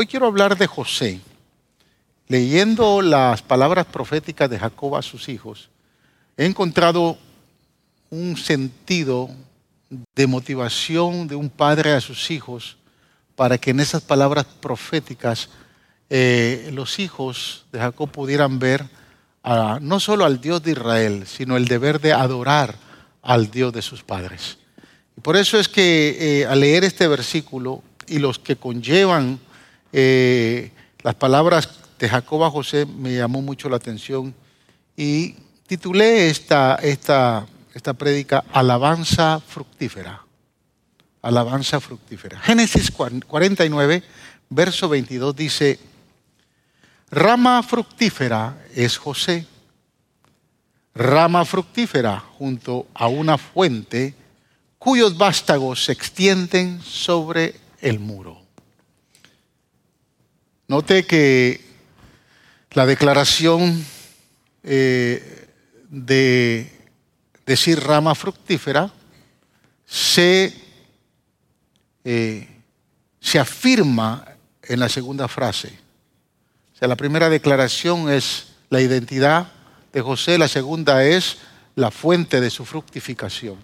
Hoy quiero hablar de José. Leyendo las palabras proféticas de Jacob a sus hijos, he encontrado un sentido de motivación de un padre a sus hijos para que en esas palabras proféticas eh, los hijos de Jacob pudieran ver no solo al Dios de Israel, sino el deber de adorar al Dios de sus padres. Y por eso es que eh, al leer este versículo y los que conllevan eh, las palabras de Jacob a José me llamó mucho la atención y titulé esta, esta, esta prédica Alabanza fructífera. Alabanza fructífera. Génesis 49, verso 22 dice, rama fructífera es José, rama fructífera junto a una fuente cuyos vástagos se extienden sobre el muro. Note que la declaración eh, de decir rama fructífera se, eh, se afirma en la segunda frase. O sea, la primera declaración es la identidad de José, la segunda es la fuente de su fructificación.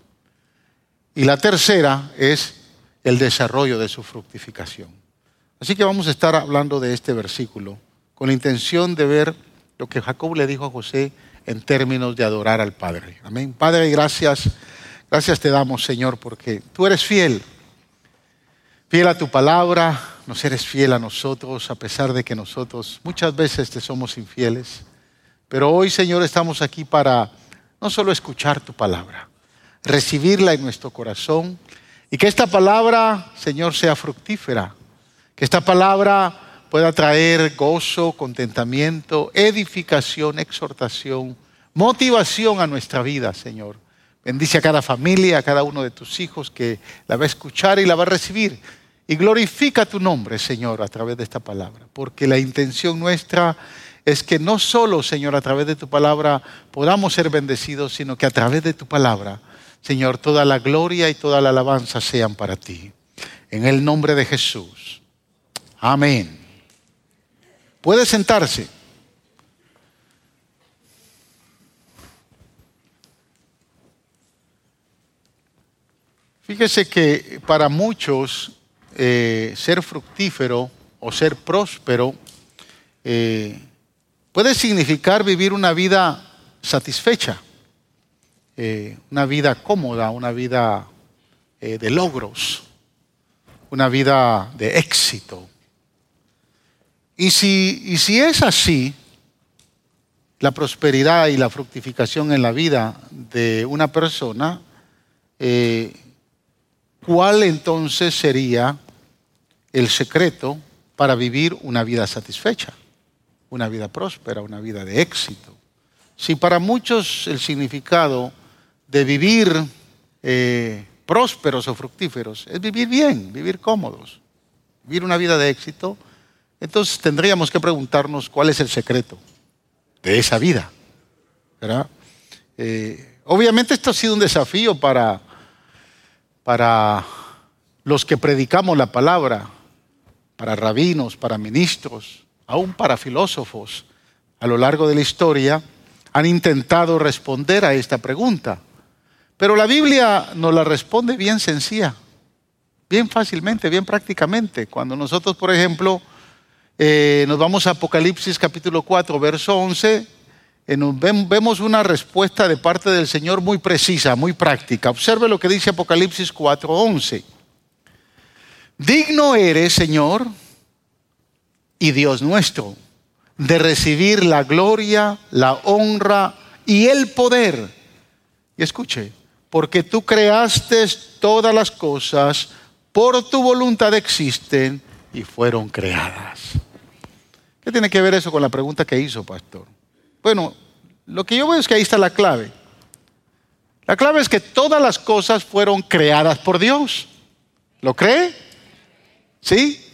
Y la tercera es el desarrollo de su fructificación. Así que vamos a estar hablando de este versículo con la intención de ver lo que Jacob le dijo a José en términos de adorar al Padre. Amén. Padre, gracias. Gracias te damos, Señor, porque tú eres fiel. Fiel a tu palabra, nos eres fiel a nosotros, a pesar de que nosotros muchas veces te somos infieles. Pero hoy, Señor, estamos aquí para no solo escuchar tu palabra, recibirla en nuestro corazón y que esta palabra, Señor, sea fructífera que esta palabra pueda traer gozo, contentamiento, edificación, exhortación, motivación a nuestra vida, Señor. Bendice a cada familia, a cada uno de tus hijos que la va a escuchar y la va a recibir. Y glorifica tu nombre, Señor, a través de esta palabra. Porque la intención nuestra es que no solo, Señor, a través de tu palabra podamos ser bendecidos, sino que a través de tu palabra, Señor, toda la gloria y toda la alabanza sean para ti. En el nombre de Jesús. Amén. Puede sentarse. Fíjese que para muchos eh, ser fructífero o ser próspero eh, puede significar vivir una vida satisfecha, eh, una vida cómoda, una vida de logros, una vida de éxito. Y si, si es así, la prosperidad y la fructificación en la vida de una persona, eh, ¿cuál entonces sería el secreto para vivir una vida satisfecha, una vida próspera, una vida de éxito? Si para muchos el significado de vivir eh, prósperos o fructíferos es vivir bien, vivir cómodos, vivir una vida de éxito, entonces tendríamos que preguntarnos cuál es el secreto de esa vida. Eh, obviamente esto ha sido un desafío para, para los que predicamos la palabra, para rabinos, para ministros, aún para filósofos a lo largo de la historia, han intentado responder a esta pregunta. Pero la Biblia nos la responde bien sencilla, bien fácilmente, bien prácticamente. Cuando nosotros, por ejemplo, eh, nos vamos a Apocalipsis capítulo 4, verso 11. Eh, vemos una respuesta de parte del Señor muy precisa, muy práctica. Observe lo que dice Apocalipsis 4, 11. Digno eres, Señor, y Dios nuestro, de recibir la gloria, la honra y el poder. Y escuche, porque tú creaste todas las cosas, por tu voluntad existen y fueron creadas. ¿Qué tiene que ver eso con la pregunta que hizo, pastor? Bueno, lo que yo veo es que ahí está la clave. La clave es que todas las cosas fueron creadas por Dios. ¿Lo cree? ¿Sí?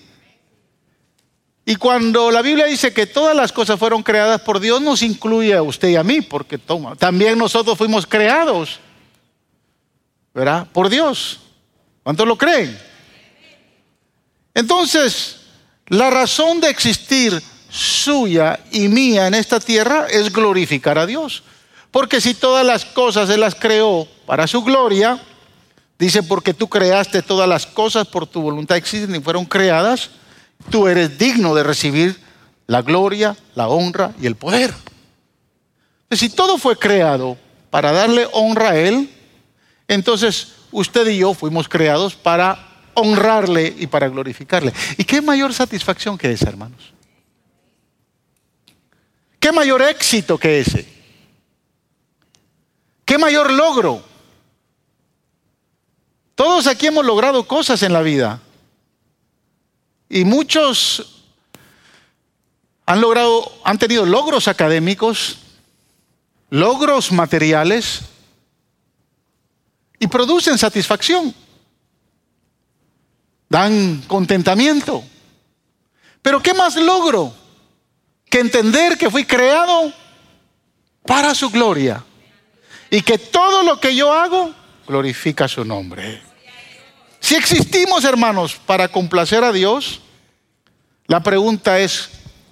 Y cuando la Biblia dice que todas las cosas fueron creadas por Dios, nos incluye a usted y a mí, porque toma, también nosotros fuimos creados, ¿verdad? Por Dios. ¿Cuántos lo creen? Entonces, La razón de existir suya y mía en esta tierra es glorificar a Dios. Porque si todas las cosas Él las creó para su gloria, dice, porque tú creaste todas las cosas por tu voluntad existen y fueron creadas, tú eres digno de recibir la gloria, la honra y el poder. Si todo fue creado para darle honra a Él, entonces usted y yo fuimos creados para honrarle y para glorificarle. ¿Y qué mayor satisfacción que esa, hermanos? ¿Qué mayor éxito que ese? ¿Qué mayor logro? Todos aquí hemos logrado cosas en la vida. Y muchos han logrado, han tenido logros académicos, logros materiales y producen satisfacción. Dan contentamiento. Pero ¿qué más logro que entender que fui creado para su gloria y que todo lo que yo hago glorifica su nombre? Si existimos, hermanos, para complacer a Dios, la pregunta es,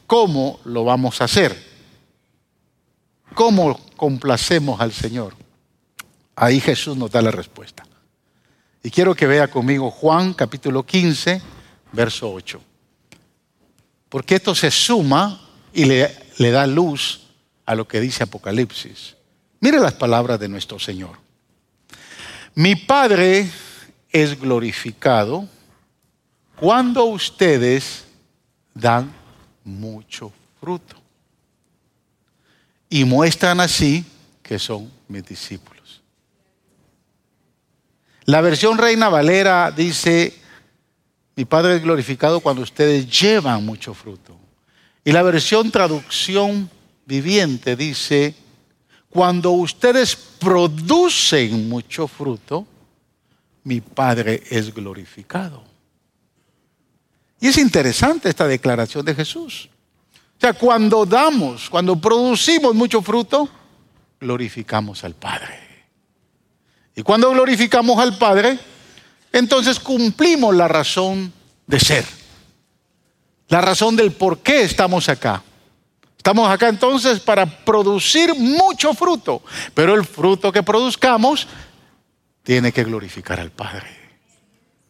¿cómo lo vamos a hacer? ¿Cómo complacemos al Señor? Ahí Jesús nos da la respuesta. Y quiero que vea conmigo Juan capítulo 15, verso 8. Porque esto se suma y le, da luz a lo que dice Apocalipsis. Mire las palabras de nuestro Señor. Mi Padre es glorificado cuando ustedes dan mucho fruto y muestran así que son mis discípulos. La versión Reina Valera dice, mi Padre es glorificado cuando ustedes llevan mucho fruto. Y la versión traducción viviente dice, cuando ustedes producen mucho fruto, mi Padre es glorificado. Y es interesante esta declaración de Jesús. O sea, cuando damos, cuando producimos mucho fruto, glorificamos al Padre. Y cuando glorificamos al Padre, entonces cumplimos la razón de ser. La razón del por qué estamos acá. Estamos acá entonces para producir mucho fruto, pero el fruto que produzcamos tiene que glorificar al Padre.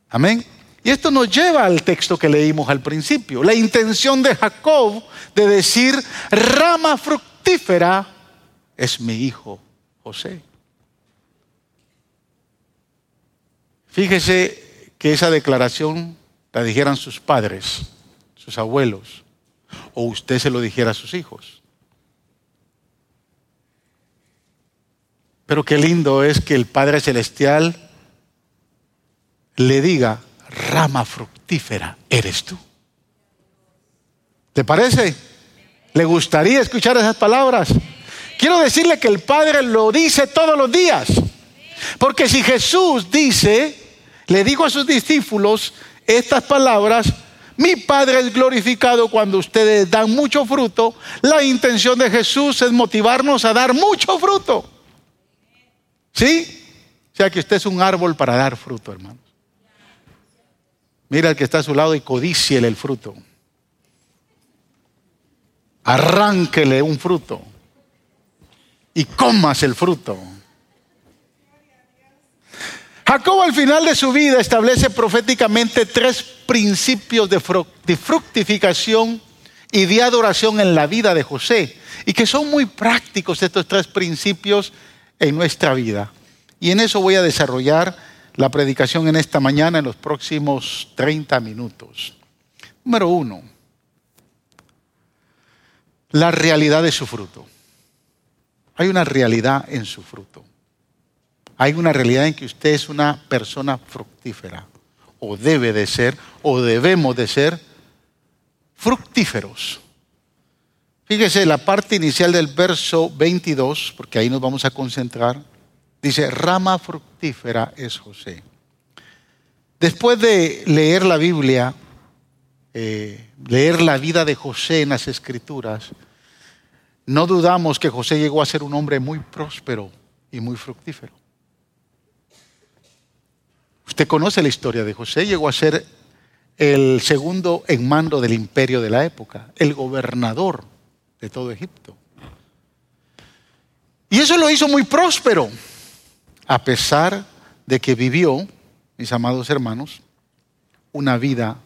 Amén. Y esto nos lleva al texto que leímos al principio, la intención de Jacob de decir, rama fructífera es mi hijo José. Fíjese que esa declaración la dijeran sus padres, sus abuelos, o usted se lo dijera a sus hijos. Pero qué lindo es que el Padre Celestial le diga, rama fructífera eres tú. ¿Te parece? ¿Le gustaría escuchar esas palabras? Quiero decirle que el Padre lo dice todos los días. Porque si Jesús dice, le dijo a sus discípulos estas palabras, mi Padre es glorificado cuando ustedes dan mucho fruto, la intención de Jesús es motivarnos a dar mucho fruto. ¿Sí? O sea que usted es un árbol para dar fruto, hermano. Mira al que está a su lado y codíciele el fruto. Arránquele un fruto y comas el fruto. Jacob al final de su vida establece proféticamente tres principios de fructificación y de adoración en la vida de José y que son muy prácticos estos tres principios en nuestra vida. Y en eso voy a desarrollar la predicación en esta mañana en los próximos 30 minutos. Número uno, la realidad de su fruto. Hay una realidad en su fruto. Hay una realidad en que usted es una persona fructífera, o debe de ser, o debemos de ser fructíferos. Fíjese la parte inicial del verso 22, porque ahí nos vamos a concentrar. Dice, rama fructífera es José. Después de leer la Biblia, eh, leer la vida de José en las Escrituras, no dudamos que José llegó a ser un hombre muy próspero y muy fructífero. Usted conoce la historia de José, llegó a ser el segundo en mando del imperio de la época, el gobernador de todo Egipto. Y eso lo hizo muy próspero, a pesar de que vivió, mis amados hermanos, una vida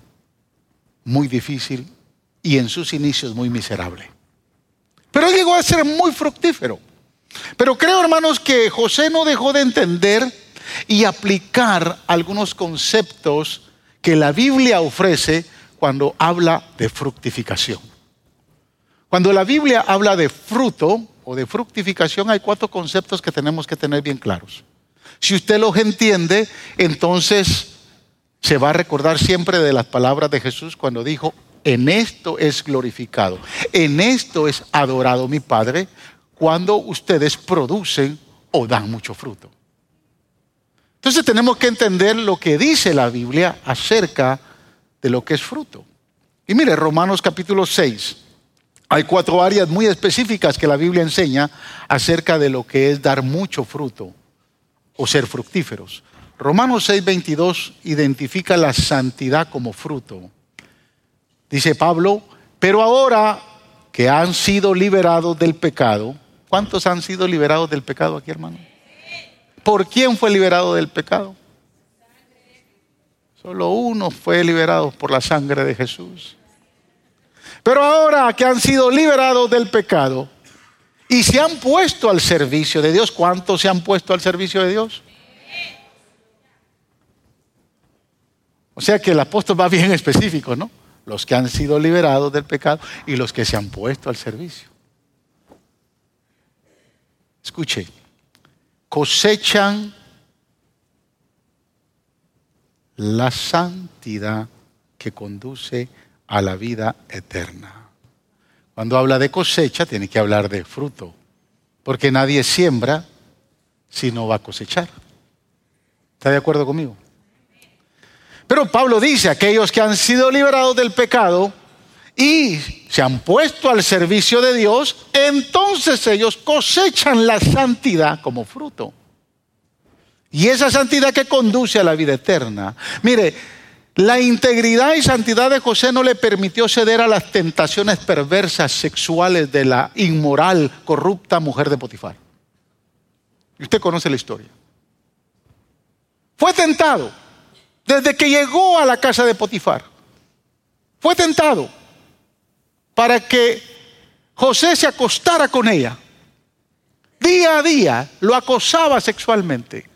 muy difícil y en sus inicios muy miserable. Pero llegó a ser muy fructífero. Pero creo, hermanos, que José no dejó de entender y aplicar algunos conceptos que la Biblia ofrece cuando habla de fructificación. Cuando la Biblia habla de fruto o de fructificación, hay cuatro conceptos que tenemos que tener bien claros. Si usted los entiende, entonces se va a recordar siempre de las palabras de Jesús cuando dijo, en esto es glorificado, en esto es adorado mi Padre, cuando ustedes producen o dan mucho fruto. Entonces tenemos que entender lo que dice la Biblia acerca de lo que es fruto. Y mire, Romanos capítulo 6, hay cuatro áreas muy específicas que la Biblia enseña acerca de lo que es dar mucho fruto o ser fructíferos. Romanos 6, 22 identifica la santidad como fruto. Dice Pablo, pero ahora que han sido liberados del pecado, ¿cuántos han sido liberados del pecado aquí, hermano? ¿Por quién fue liberado del pecado? Solo uno fue liberado por la sangre de Jesús. Pero ahora que han sido liberados del pecado y se han puesto al servicio de Dios, ¿cuántos se han puesto al servicio de Dios? O sea que el apóstol va bien específico, ¿no? Los que han sido liberados del pecado y los que se han puesto al servicio. Escuche, cosechan la santidad que conduce a la vida eterna. Cuando habla de cosecha, tiene que hablar de fruto, porque nadie siembra si no va a cosechar. ¿Está de acuerdo conmigo? Pero Pablo dice, aquellos que han sido liberados del pecado, y se han puesto al servicio de Dios, entonces ellos cosechan la santidad como fruto. Y esa santidad que conduce a la vida eterna. Mire, la integridad y santidad de José no le permitió ceder a las tentaciones perversas sexuales de la inmoral, corrupta mujer de Potifar. Usted conoce la historia. Fue tentado desde que llegó a la casa de Potifar. Fue tentado para que José se acostara con ella. Día a día lo acosaba sexualmente.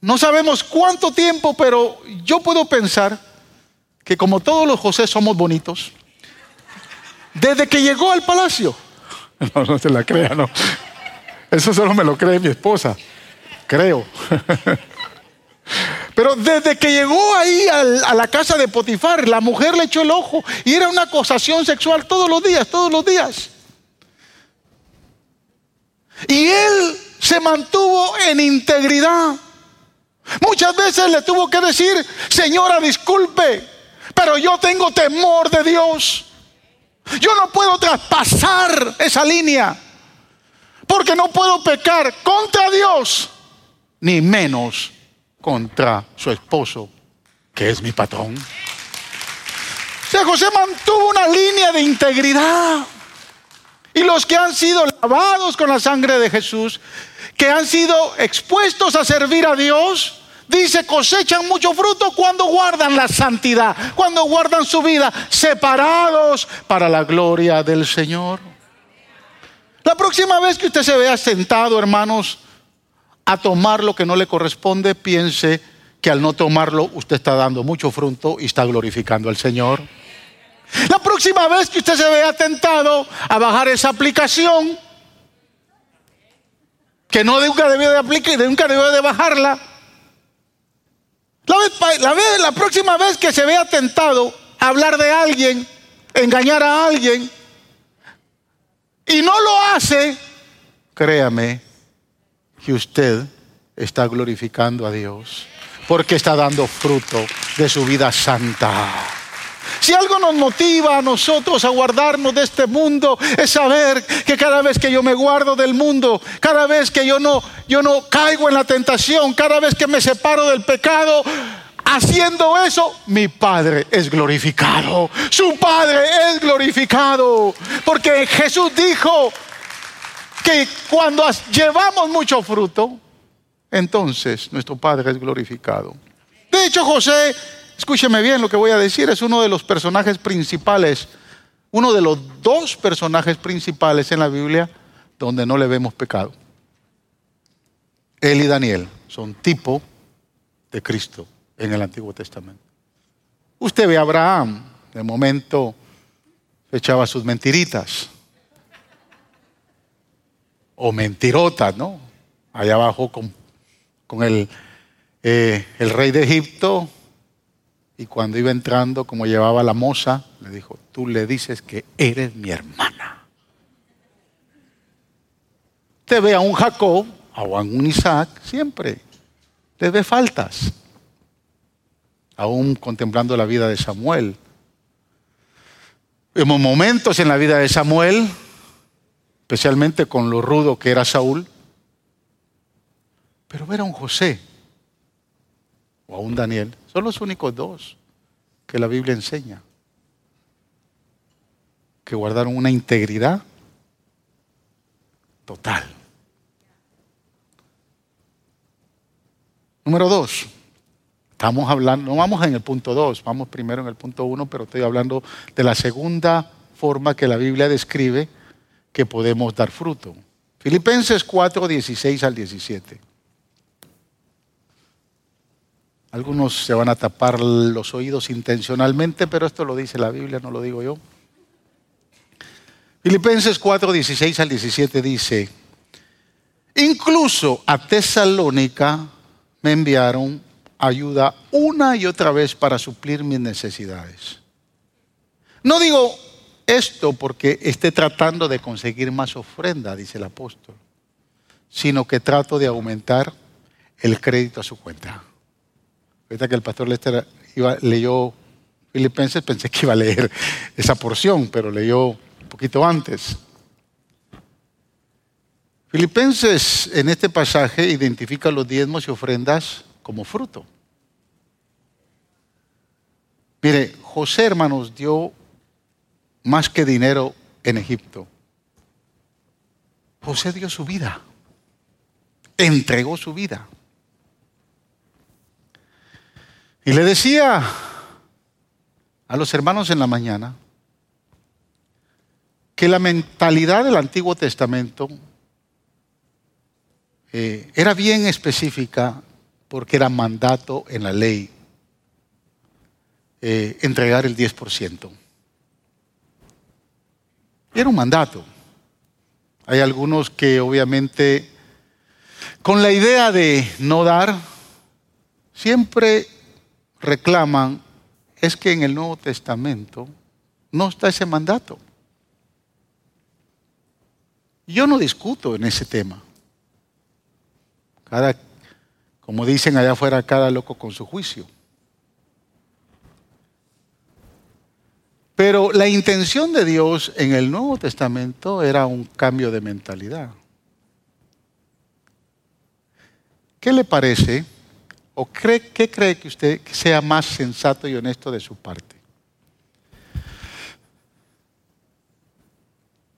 No sabemos cuánto tiempo, pero yo puedo pensar que como todos los José somos bonitos, desde que llegó al palacio, no, no se la crea, no. Eso solo me lo cree mi esposa, creo. Pero desde que llegó ahí a la casa de Potifar, la mujer le echó el ojo y era una acusación sexual todos los días, todos los días. Y él se mantuvo en integridad. Muchas veces le tuvo que decir, señora, disculpe, pero yo tengo temor de Dios. Yo no puedo traspasar esa línea, porque no puedo pecar contra Dios, ni menos contra su esposo, que es mi patrón. O sea, José mantuvo una línea de integridad. Y los que han sido lavados con la sangre de Jesús, que han sido expuestos a servir a Dios, dice, cosechan mucho fruto cuando guardan la santidad, cuando guardan su vida separados para la gloria del Señor. La próxima vez que usted se vea sentado, hermanos, a tomar lo que no le corresponde, piense que al no tomarlo usted está dando mucho fruto y está glorificando al Señor. La próxima vez que usted se vea tentado a bajar esa aplicación, que no nunca debió de aplicar, nunca debió de bajarla. La, la próxima vez que se vea tentado a hablar de alguien, engañar a alguien, y no lo hace, créame, que usted está glorificando a Dios porque está dando fruto de su vida santa. Si algo nos motiva a nosotros a guardarnos de este mundo es saber que cada vez que yo me guardo del mundo, cada vez que yo no yo no caigo en la tentación, cada vez que me separo del pecado, Haciendo eso, mi Padre es glorificado. Su Padre es glorificado. Porque Jesús dijo que cuando llevamos mucho fruto, entonces nuestro Padre es glorificado. De hecho, José, escúcheme bien lo que voy a decir, es uno de los personajes principales, uno de los dos personajes principales en la Biblia donde no le vemos pecado. Él y Daniel son tipo de Cristo en el Antiguo Testamento. Usted ve a Abraham, de momento echaba sus mentiritas. O mentirotas, ¿no? Allá abajo con, con el, eh, el rey de Egipto. Y cuando iba entrando, como llevaba la moza, le dijo, tú le dices que eres mi hermana. Te ve a un Jacob, a un Isaac, siempre le ve faltas aún contemplando la vida de Samuel. En momentos en la vida de Samuel, especialmente con lo rudo que era Saúl, pero ver a un José o a un Daniel, son los únicos dos que la Biblia enseña, que guardaron una integridad total. Número dos, Estamos hablando, no vamos en el punto 2, vamos primero en el punto 1, pero estoy hablando de la segunda forma que la Biblia describe que podemos dar fruto. Filipenses 4, 16 al 17. Algunos se van a tapar los oídos intencionalmente, pero esto lo dice la Biblia, no lo digo yo. Filipenses 4, 16 al 17 dice, incluso a Tesalónica me enviaron ayuda una y otra vez para suplir mis necesidades. No digo esto porque esté tratando de conseguir más ofrenda, dice el apóstol, sino que trato de aumentar el crédito a su cuenta. Ahorita que el pastor Lester leyó Filipenses, pensé que iba a leer esa porción, pero leyó un poquito antes. Filipenses en este pasaje identifica los diezmos y ofrendas como fruto. Mire, José, hermanos, dio más que dinero en Egipto. José dio su vida, entregó su vida. Y le decía a los hermanos en la mañana que la mentalidad del Antiguo Testamento eh, era bien específica porque era mandato en la ley eh, entregar el 10%. Era un mandato. Hay algunos que obviamente con la idea de no dar, siempre reclaman, es que en el Nuevo Testamento no está ese mandato. Yo no discuto en ese tema. Cada como dicen allá afuera, cada loco con su juicio. Pero la intención de Dios en el Nuevo Testamento era un cambio de mentalidad. ¿Qué le parece o qué cree que usted sea más sensato y honesto de su parte?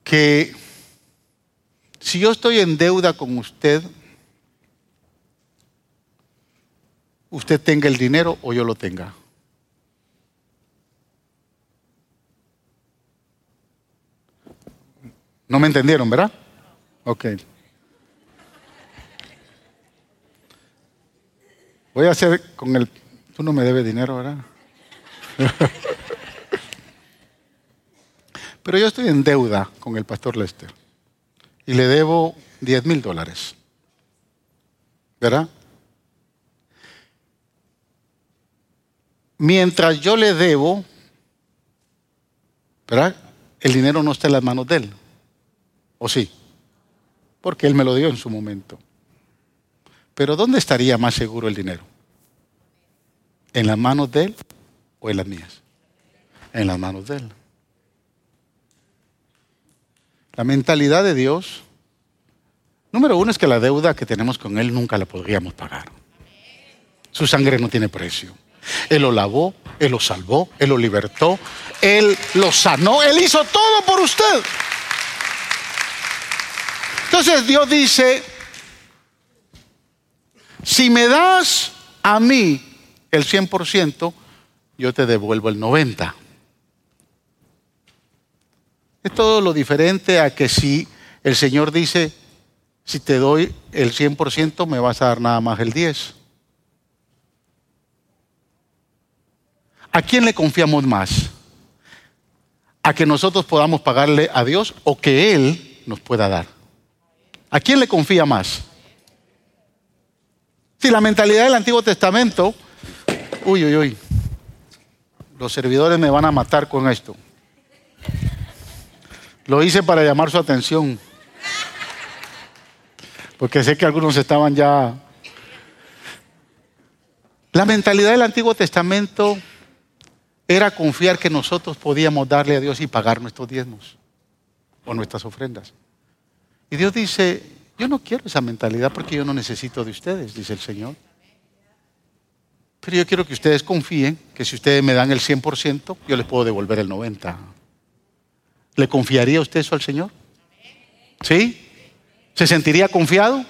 Que si yo estoy en deuda con usted, usted tenga el dinero o yo lo tenga. No me entendieron, ¿verdad? Ok. Voy a hacer con el... Tú no me debes dinero, ¿verdad? Pero yo estoy en deuda con el pastor Lester y le debo 10 mil dólares. ¿Verdad? mientras yo le debo, ¿verdad? El dinero no está en las manos de él. ¿O sí? Porque él me lo dio en su momento. Pero ¿dónde estaría más seguro el dinero? ¿En las manos de él o en las mías? En las manos de él. La mentalidad de Dios, número uno es que la deuda que tenemos con Él nunca la podríamos pagar. Su sangre no tiene precio. Él lo lavó, Él lo salvó, Él lo libertó, Él lo sanó, Él hizo todo por usted. Entonces Dios dice, si me das a mí el 100%, yo te devuelvo el 90%. Es todo lo diferente a que si el Señor dice, si te doy el 100%, me vas a dar nada más el 10%. ¿A quién le confiamos más? ¿A que nosotros podamos pagarle a Dios o que Él nos pueda dar? ¿A quién le confía más? Si la mentalidad del Antiguo Testamento, uy, uy, uy, los servidores me van a matar con esto. Lo hice para llamar su atención, porque sé que algunos estaban ya... La mentalidad del Antiguo Testamento era confiar que nosotros podíamos darle a Dios y pagar nuestros diezmos o nuestras ofrendas. Y Dios dice, yo no quiero esa mentalidad porque yo no necesito de ustedes, dice el Señor. Pero yo quiero que ustedes confíen que si ustedes me dan el 100%, yo les puedo devolver el 90%. ¿Le confiaría usted eso al Señor? ¿Sí? ¿Se sentiría confiado?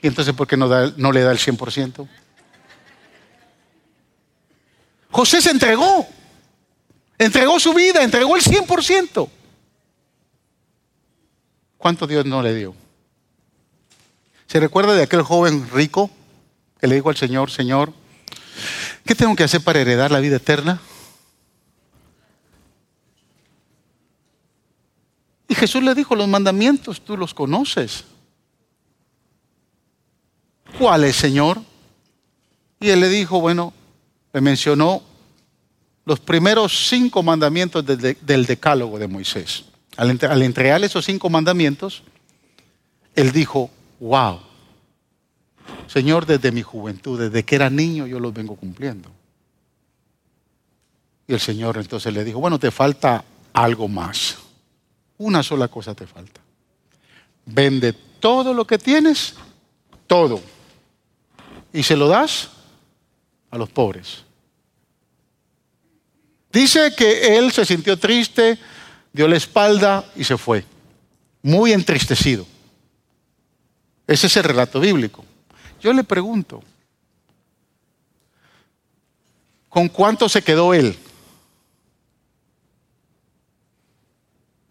¿Y entonces por qué no, no le da el 100%? José se entregó. Entregó su vida, entregó el 100%. ¿Cuánto Dios no le dio? ¿Se recuerda de aquel joven rico que le dijo al Señor, Señor, ¿qué tengo que hacer para heredar la vida eterna? Y Jesús le dijo, los mandamientos tú los conoces. ¿Cuáles, Señor? Y él le dijo, bueno, le mencionó los primeros cinco mandamientos del, decálogo de Moisés. Al, entregarle esos cinco mandamientos, él dijo, wow, Señor, desde mi juventud, desde que era niño, yo los vengo cumpliendo. Y el Señor entonces le dijo, bueno, te falta algo más. Una sola cosa te falta. Vende todo lo que tienes, todo, y se lo das a los pobres. Dice que él se sintió triste, dio la espalda y se fue, muy entristecido. Ese es el relato bíblico. Yo le pregunto, ¿con cuánto se quedó él?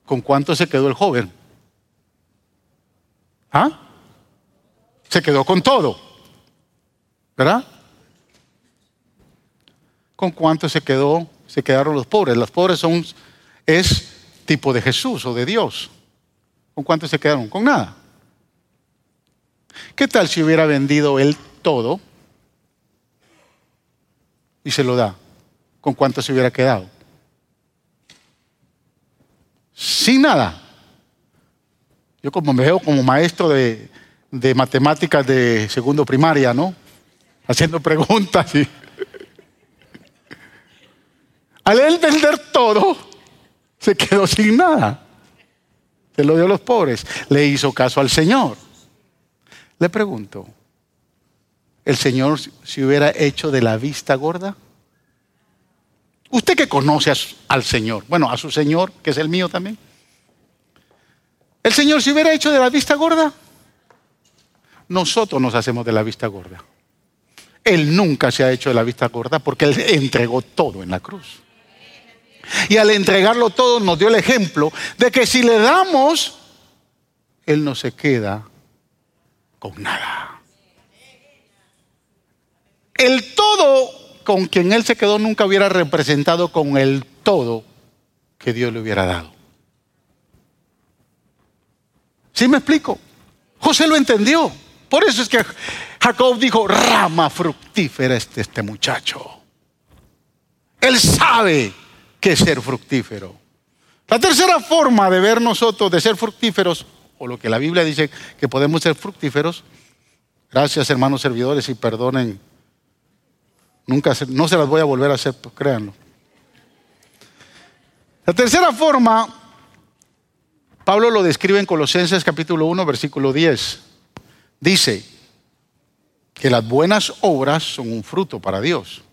¿Con cuánto se quedó el joven? ¿Ah? Se quedó con todo. ¿Verdad? ¿Con cuánto se quedó? Se quedaron los pobres. Los pobres son es tipo de Jesús o de Dios. ¿Con cuánto se quedaron? Con nada. ¿Qué tal si hubiera vendido él todo y se lo da? ¿Con cuánto se hubiera quedado? Sin nada. Yo como me veo como maestro de, matemáticas de segundo primaria, ¿no? Haciendo preguntas y... Al él vender todo, se quedó sin nada. Se lo dio a los pobres. Le hizo caso al Señor. Le pregunto, ¿el Señor si hubiera hecho de la vista gorda? Usted que conoce al Señor, bueno, a su Señor, que es el mío también. ¿El Señor si hubiera hecho de la vista gorda? Nosotros nos hacemos de la vista gorda. Él nunca se ha hecho de la vista gorda porque Él entregó todo en la cruz. Y al entregarlo todo nos dio el ejemplo de que si le damos, Él no se queda con nada. El todo con quien Él se quedó nunca hubiera representado con el todo que Dios le hubiera dado. ¿Sí me explico? José lo entendió. Por eso es que Jacob dijo, rama fructífera este, este muchacho. Él sabe que ser fructífero. La tercera forma de ver nosotros de ser fructíferos, o lo que la Biblia dice que podemos ser fructíferos, gracias hermanos servidores y perdonen, nunca no se las voy a volver a hacer, créanlo. La tercera forma, Pablo lo describe en Colosenses capítulo 1, versículo 10. Dice que las buenas obras son un fruto para Dios.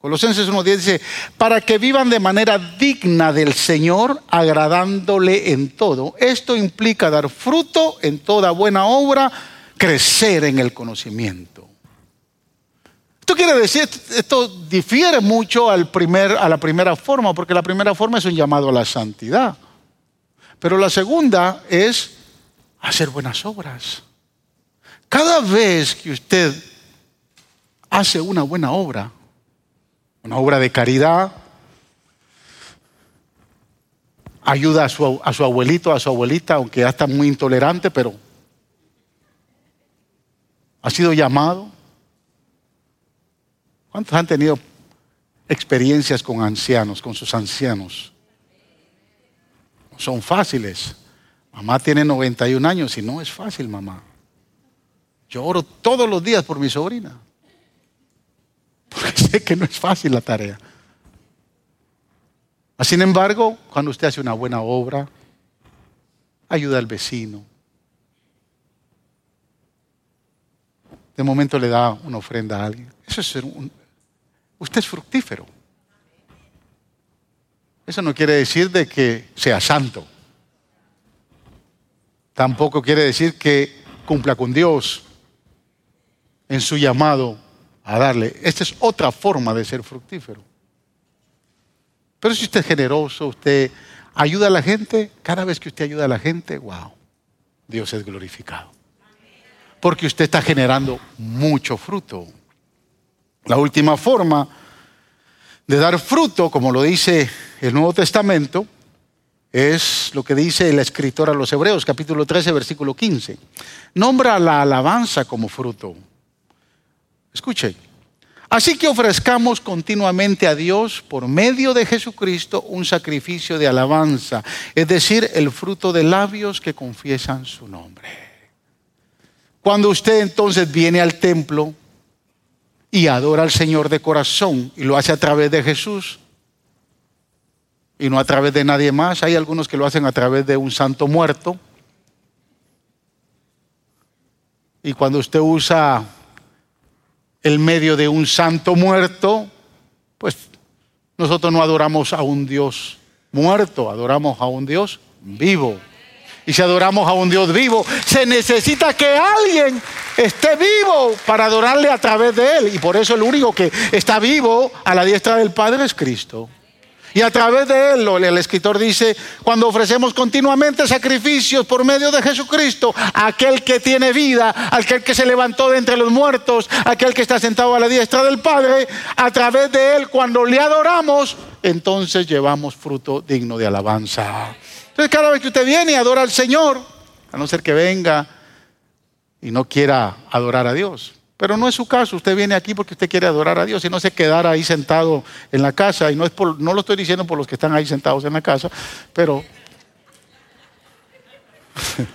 Colosenses 1.10 dice, para que vivan de manera digna del Señor, agradándole en todo. Esto implica dar fruto en toda buena obra, crecer en el conocimiento. Esto quiere decir, esto difiere mucho al primer, a la primera forma, porque la primera forma es un llamado a la santidad. Pero la segunda es hacer buenas obras. Cada vez que usted hace una buena obra, una obra de caridad, ayuda a su, a su abuelito, a su abuelita, aunque ya está muy intolerante, pero ha sido llamado. ¿Cuántos han tenido experiencias con ancianos, con sus ancianos? No son fáciles. Mamá tiene 91 años y no es fácil, mamá. Yo oro todos los días por mi sobrina. Porque sé que no es fácil la tarea. Sin embargo, cuando usted hace una buena obra, ayuda al vecino. De momento le da una ofrenda a alguien. Eso es ser un, usted es fructífero. Eso no quiere decir de que sea santo. Tampoco quiere decir que cumpla con Dios en su llamado a darle. Esta es otra forma de ser fructífero. Pero si usted es generoso, usted ayuda a la gente, cada vez que usted ayuda a la gente, wow, Dios es glorificado. Porque usted está generando mucho fruto. La última forma de dar fruto, como lo dice el Nuevo Testamento, es lo que dice el escritor a los Hebreos, capítulo 13, versículo 15. Nombra la alabanza como fruto. Escuche. Así que ofrezcamos continuamente a Dios por medio de Jesucristo un sacrificio de alabanza, es decir, el fruto de labios que confiesan su nombre. Cuando usted entonces viene al templo y adora al Señor de corazón y lo hace a través de Jesús y no a través de nadie más, hay algunos que lo hacen a través de un santo muerto. Y cuando usted usa el medio de un santo muerto, pues nosotros no adoramos a un Dios muerto, adoramos a un Dios vivo. Y si adoramos a un Dios vivo, se necesita que alguien esté vivo para adorarle a través de él. Y por eso el único que está vivo a la diestra del Padre es Cristo. Y a través de él, el escritor dice, cuando ofrecemos continuamente sacrificios por medio de Jesucristo, aquel que tiene vida, aquel que se levantó de entre los muertos, aquel que está sentado a la diestra del Padre, a través de él, cuando le adoramos, entonces llevamos fruto digno de alabanza. Entonces cada vez que usted viene y adora al Señor, a no ser que venga y no quiera adorar a Dios, pero no es su caso, usted viene aquí porque usted quiere adorar a Dios y no se quedar ahí sentado en la casa. Y no, es por, no lo estoy diciendo por los que están ahí sentados en la casa, pero...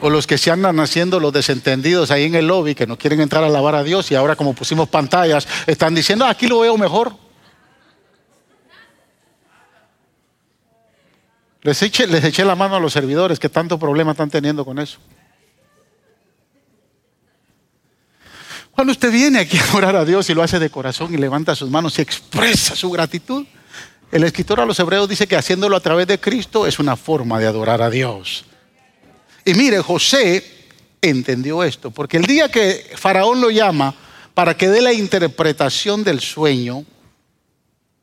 o los que se andan haciendo los desentendidos ahí en el lobby, que no quieren entrar a alabar a Dios y ahora como pusimos pantallas, están diciendo, ah, aquí lo veo mejor. Les eché, la mano a los servidores que tanto problema están teniendo con eso. Cuando usted viene aquí a orar a Dios y lo hace de corazón y levanta sus manos y expresa su gratitud, el escritor a los hebreos dice que haciéndolo a través de Cristo es una forma de adorar a Dios. Y mire, José entendió esto, porque el día que Faraón lo llama para que dé la interpretación del sueño,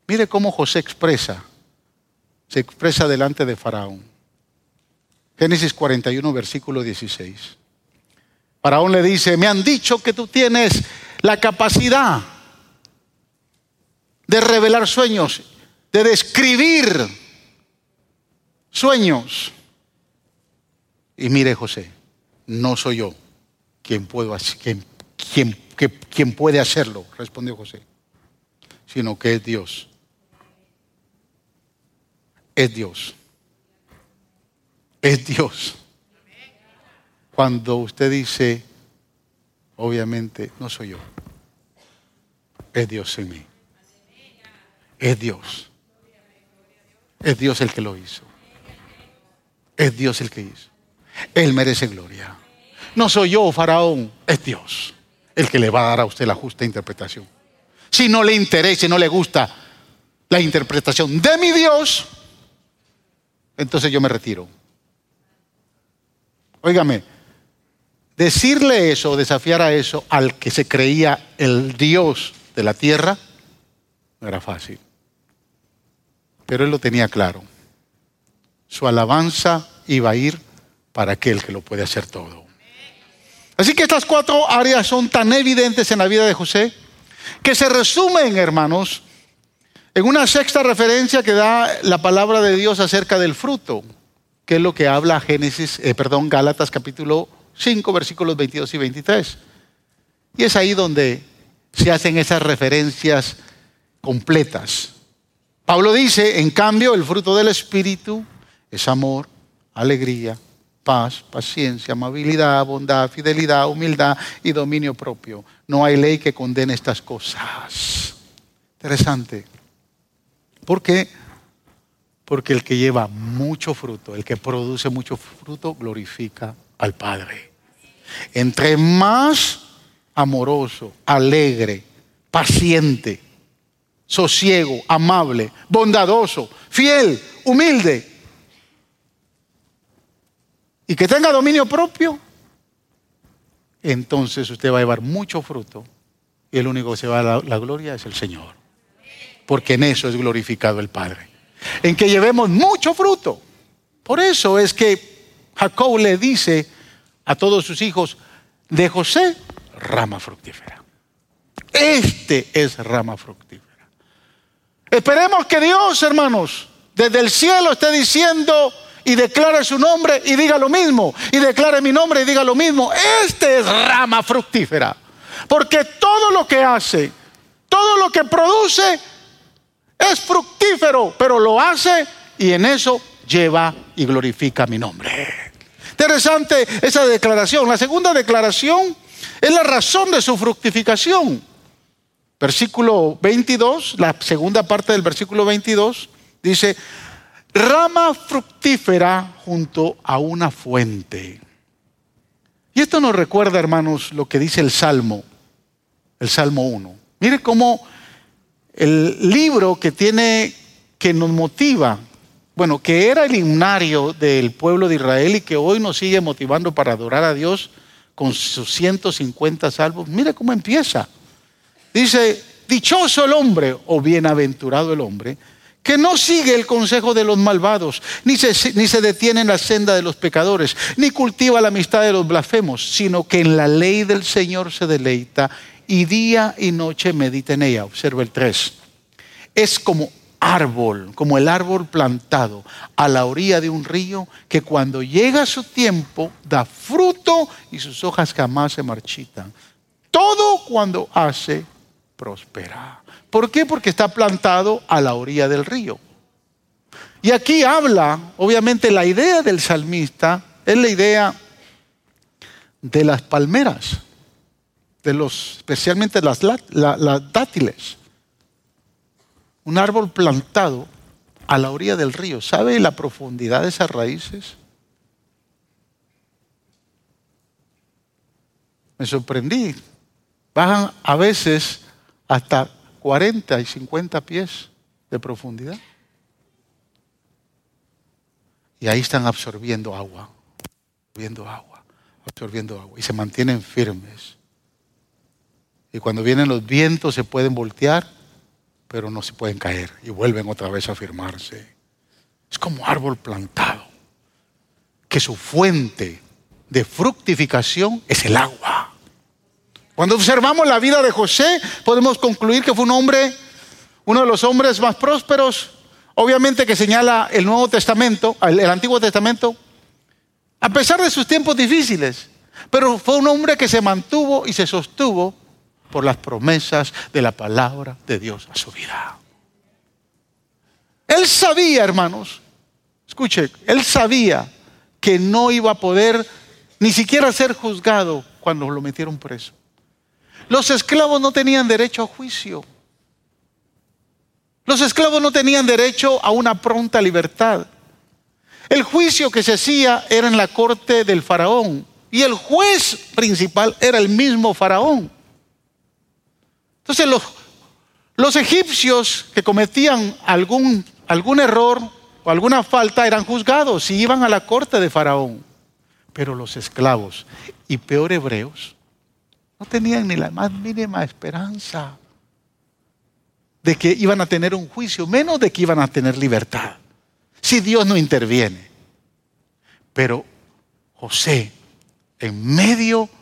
mire cómo José expresa se expresa delante de Faraón. Génesis 41, versículo 16. Faraón le dice, me han dicho que tú tienes la capacidad de revelar sueños, de describir sueños. Y mire José, no soy yo quien, puedo, quien, quien, quien puede hacerlo, respondió José, sino que es Dios es Dios. Es Dios. Cuando usted dice, obviamente, no soy yo. Es Dios en mí. Es Dios. Es Dios el que lo hizo. Es Dios el que hizo. Él merece gloria. No soy yo, Faraón, es Dios. el que le va a dar a usted la justa interpretación. Si no le interesa, si no le gusta la interpretación de mi Dios, entonces yo me retiro. Óigame, decirle eso, desafiar a eso al que se creía el Dios de la tierra, no era fácil. Pero él lo tenía claro. Su alabanza iba a ir para aquel que lo puede hacer todo. Así que estas cuatro áreas son tan evidentes en la vida de José que se resumen, hermanos, en una sexta referencia que da la palabra de Dios acerca del fruto, que es lo que habla Génesis, eh, perdón, Gálatas capítulo 5, versículos 22 y 23. Y es ahí donde se hacen esas referencias completas. Pablo dice, en cambio, el fruto del Espíritu es amor, alegría, paz, paciencia, amabilidad, bondad, fidelidad, humildad y dominio propio. No hay ley que condene estas cosas. Interesante. ¿Por qué? Porque el que lleva mucho fruto, el que produce mucho fruto, glorifica al Padre. Entre más amoroso, alegre, paciente, sosiego, amable, bondadoso, fiel, humilde, y que tenga dominio propio, entonces usted va a llevar mucho fruto y el único que se va a la, la gloria es el Señor. Porque en eso es glorificado el Padre. En que llevemos mucho fruto. Por eso es que Jacob le dice a todos sus hijos, de José, rama fructífera. Este es rama fructífera. Esperemos que Dios, hermanos, desde el cielo esté diciendo, y declare su nombre y diga lo mismo. Y declare mi nombre y diga lo mismo. Este es rama fructífera. Porque todo lo que hace, todo lo que produce es fructífero, pero lo hace y en eso lleva y glorifica mi nombre. Interesante esa declaración. La segunda declaración es la razón de su fructificación. Versículo 22, la segunda parte del versículo 22, dice, rama fructífera junto a una fuente. Y esto nos recuerda, hermanos, lo que dice el Salmo, el Salmo 1. Mire cómo el libro que tiene, que nos motiva, bueno, que era el himnario del pueblo de Israel y que hoy nos sigue motivando para adorar a Dios con sus 150 salvos, mire cómo empieza. Dice, dichoso el hombre o bienaventurado el hombre que no sigue el consejo de los malvados, ni se, ni se detiene en la senda de los pecadores, ni cultiva la amistad de los blasfemos, sino que en la ley del Señor se deleita y día y noche medita en ella. Observa el 3. Es como árbol, como el árbol plantado a la orilla de un río que cuando llega su tiempo da fruto y sus hojas jamás se marchitan. Todo cuando hace prospera. ¿Por qué? Porque está plantado a la orilla del río. Y aquí habla, obviamente la idea del salmista es la idea de las palmeras, de los, especialmente las, las dátiles. Un árbol plantado a la orilla del río. ¿Sabe la profundidad de esas raíces? Me sorprendí. Bajan a veces hasta 40 y 50 pies de profundidad. Y ahí están absorbiendo agua, absorbiendo agua, absorbiendo agua. Y se mantienen firmes. Y cuando vienen los vientos se pueden voltear, pero no se pueden caer. Y vuelven otra vez a firmarse. Es como árbol plantado, que su fuente de fructificación es el agua. Cuando observamos la vida de José, podemos concluir que fue un hombre, uno de los hombres más prósperos, obviamente que señala el Nuevo Testamento, el, Antiguo Testamento, a pesar de sus tiempos difíciles. Pero fue un hombre que se mantuvo y se sostuvo por las promesas de la palabra de Dios a su vida. Él sabía, hermanos, escuche, él sabía que no iba a poder ni siquiera ser juzgado cuando lo metieron preso. Los esclavos no tenían derecho a juicio. Los esclavos no tenían derecho a una pronta libertad. El juicio que se hacía era en la corte del faraón y el juez principal era el mismo faraón. Entonces los, egipcios que cometían algún, algún error o alguna falta eran juzgados y iban a la corte de Faraón. Pero los esclavos y peor hebreos no tenían ni la más mínima esperanza de que iban a tener un juicio, menos de que iban a tener libertad, si Dios no interviene. Pero José, en medio de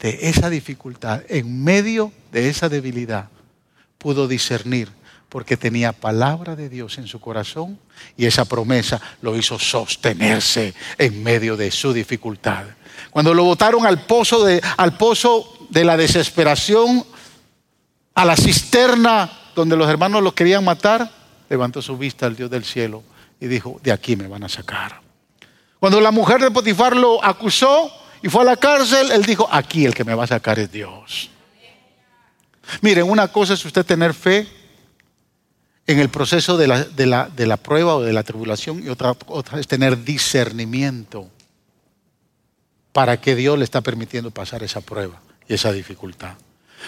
esa dificultad, en medio de esa debilidad, pudo discernir porque tenía palabra de Dios en su corazón y esa promesa lo hizo sostenerse en medio de su dificultad. Cuando lo botaron al pozo de, al pozo de la desesperación, a la cisterna donde los hermanos lo querían matar, levantó su vista al Dios del cielo y dijo, de aquí me van a sacar. Cuando la mujer de Potifar lo acusó y fue a la cárcel, él dijo, aquí el que me va a sacar es Dios. Miren, una cosa es usted tener fe en el proceso de la, de la, prueba o de la tribulación y otra, otra es tener discernimiento para que Dios le está permitiendo pasar esa prueba y esa dificultad.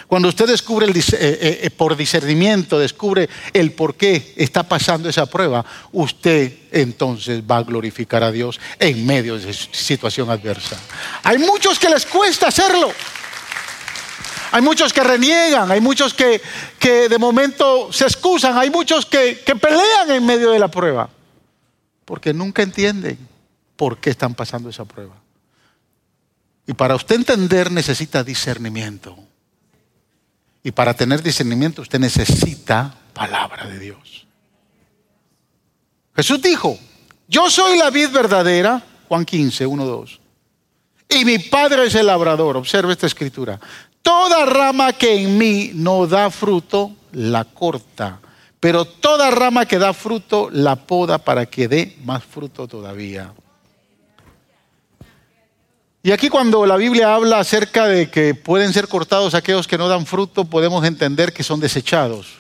Cuando usted descubre eh, eh, eh, por discernimiento, descubre el por qué está pasando esa prueba, usted entonces va a glorificar a Dios en medio de situación adversa. Hay muchos que les cuesta hacerlo. Hay muchos que reniegan, hay muchos que, de momento se excusan, hay muchos que, que pelean en medio de la prueba, porque nunca entienden por qué están pasando esa prueba. Y para usted entender necesita discernimiento. Y para tener discernimiento usted necesita palabra de Dios. Jesús dijo, yo soy la vid verdadera, Juan 15, 1, 2. Y mi Padre es el labrador. Observe esta escritura. Toda rama que en mí no da fruto, la corta. Pero toda rama que da fruto, la poda para que dé más fruto todavía. Y aquí cuando la Biblia habla acerca de que pueden ser cortados aquellos que no dan fruto, podemos entender que son desechados.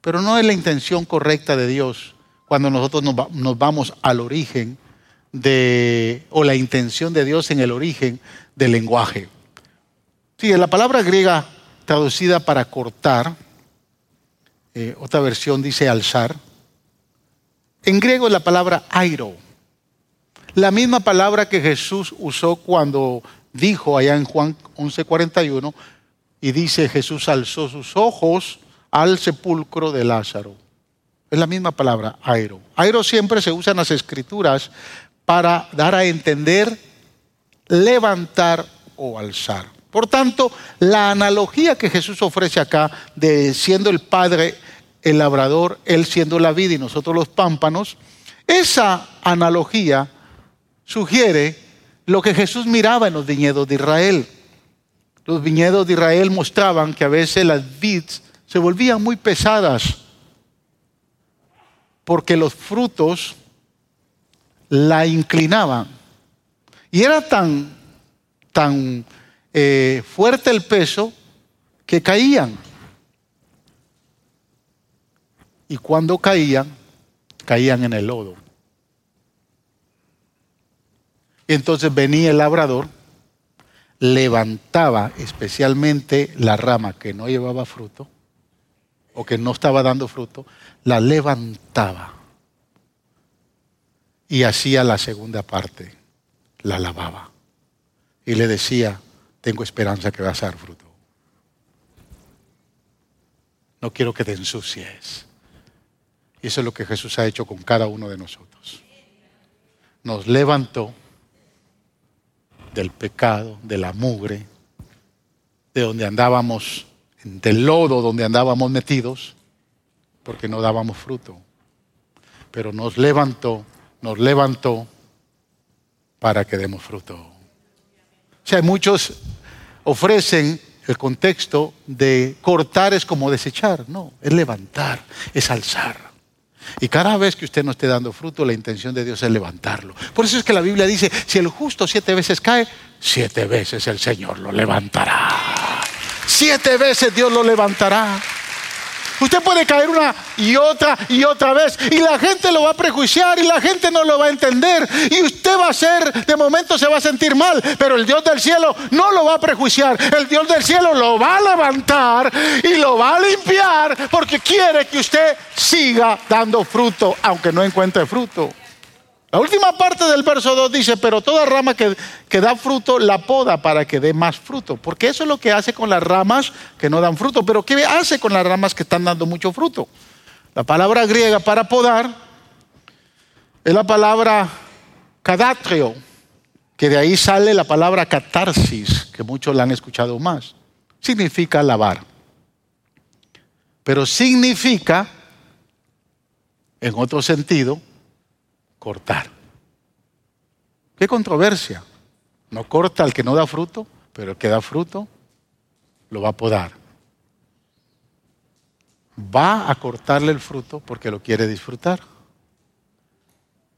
Pero no es la intención correcta de Dios cuando nosotros nos vamos al origen o la intención de Dios en el origen del lenguaje. Sí, la palabra griega traducida para cortar, eh, otra versión dice alzar, en griego es la palabra airo. La misma palabra que Jesús usó cuando dijo allá en Juan 11:41 y dice Jesús alzó sus ojos al sepulcro de Lázaro. Es la misma palabra, airo. Airo siempre se usa en las escrituras para dar a entender levantar o alzar. Por tanto, la analogía que Jesús ofrece acá de siendo el Padre el labrador, Él siendo la vida y nosotros los pámpanos, esa analogía sugiere lo que Jesús miraba en los viñedos de Israel. Los viñedos de Israel mostraban que a veces las vids se volvían muy pesadas porque los frutos la inclinaban. Y era tan, tan eh, fuerte el peso que caían. Y cuando caían, caían en el lodo. Y entonces venía el labrador, levantaba especialmente la rama que no llevaba fruto o que no estaba dando fruto, la levantaba y hacía la segunda parte, la lavaba. Y le decía, tengo esperanza que vas a dar fruto. No quiero que te ensucies. Y eso es lo que Jesús ha hecho con cada uno de nosotros. Nos levantó del pecado, de la mugre, de donde andábamos, del lodo donde andábamos metidos, porque no dábamos fruto. Pero nos levantó, nos levantó para que demos fruto. O sea, muchos ofrecen el contexto de cortar es como desechar. No, es levantar, es alzar. Y cada vez que usted no esté dando fruto, la intención de Dios es levantarlo. Por eso es que la Biblia dice, si el justo siete veces cae, siete veces el Señor lo levantará. Siete veces Dios lo levantará. Usted puede caer una y otra y otra vez y la gente lo va a prejuiciar y la gente no lo va a entender y usted va a ser, de momento se va a sentir mal, pero el Dios del cielo no lo va a prejuiciar. El Dios del cielo lo va a levantar y lo va a limpiar porque quiere que usted siga dando fruto, aunque no encuentre fruto. La última parte del verso 2 dice, pero toda rama que, da fruto la poda para que dé más fruto. Porque eso es lo que hace con las ramas que no dan fruto. Pero ¿qué hace con las ramas que están dando mucho fruto? La palabra griega para podar es la palabra cadatrio, que de ahí sale la palabra catarsis, que muchos la han escuchado más. Significa lavar. Pero significa, en otro sentido, cortar. ¿Qué controversia? No corta al que no da fruto, pero el que da fruto lo va a podar. Va a cortarle el fruto porque lo quiere disfrutar.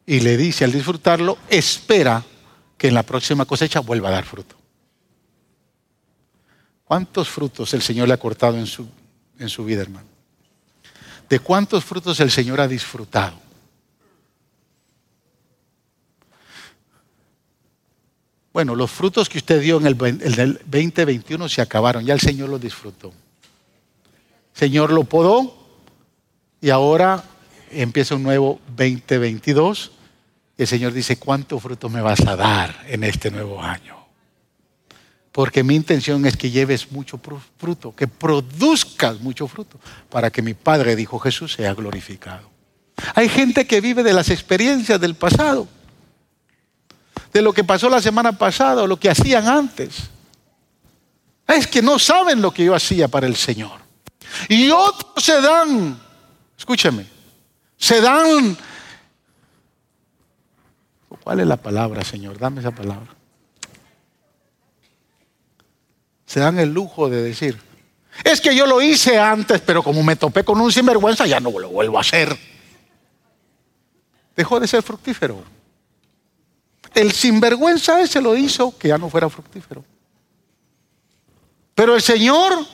Y le dice al disfrutarlo, espera que en la próxima cosecha vuelva a dar fruto. ¿Cuántos frutos el Señor le ha cortado en su, en su vida, hermano? ¿De cuántos frutos el Señor ha disfrutado? Bueno, los frutos que usted dio en el, 2021 se acabaron, ya el Señor los disfrutó. Señor lo podó y ahora empieza un nuevo 2022. Y el Señor dice, ¿cuánto fruto me vas a dar en este nuevo año? Porque mi intención es que lleves mucho fruto, que produzcas mucho fruto, para que mi Padre, dijo Jesús, sea glorificado. Hay gente que vive de las experiencias del pasado de lo que pasó la semana pasada o lo que hacían antes. Es que no saben lo que yo hacía para el Señor. Y otros se dan, escúcheme, se dan... ¿Cuál es la palabra, Señor? Dame esa palabra. Se dan el lujo de decir, es que yo lo hice antes, pero como me topé con un sinvergüenza, ya no lo vuelvo a hacer. Dejó de ser fructífero. El sinvergüenza ese lo hizo que ya no fuera fructífero. Pero el Señor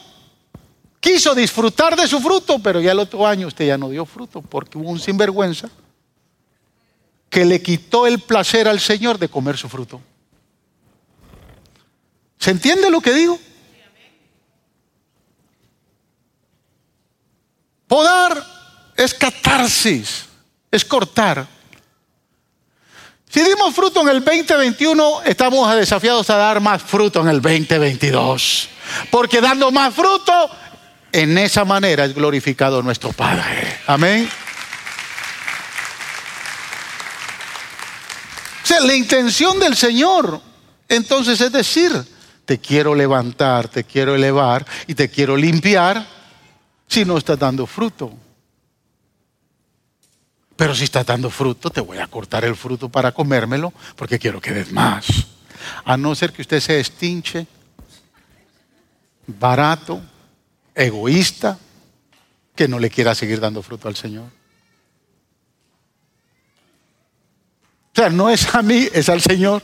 quiso disfrutar de su fruto, pero ya el otro año usted ya no dio fruto porque hubo un sinvergüenza que le quitó el placer al Señor de comer su fruto. ¿Se entiende lo que digo? Podar es catarsis, es cortar. Si dimos fruto en el 2021, estamos desafiados a dar más fruto en el 2022. Porque dando más fruto, en esa manera es glorificado nuestro Padre. Amén. O sea, la intención del Señor, entonces es decir, te quiero levantar, te quiero elevar y te quiero limpiar si no estás dando fruto. Pero si está dando fruto, te voy a cortar el fruto para comérmelo porque quiero que des más. A no ser que usted se estinche, barato, egoísta, que no le quiera seguir dando fruto al Señor. O sea, no es a mí, es al Señor.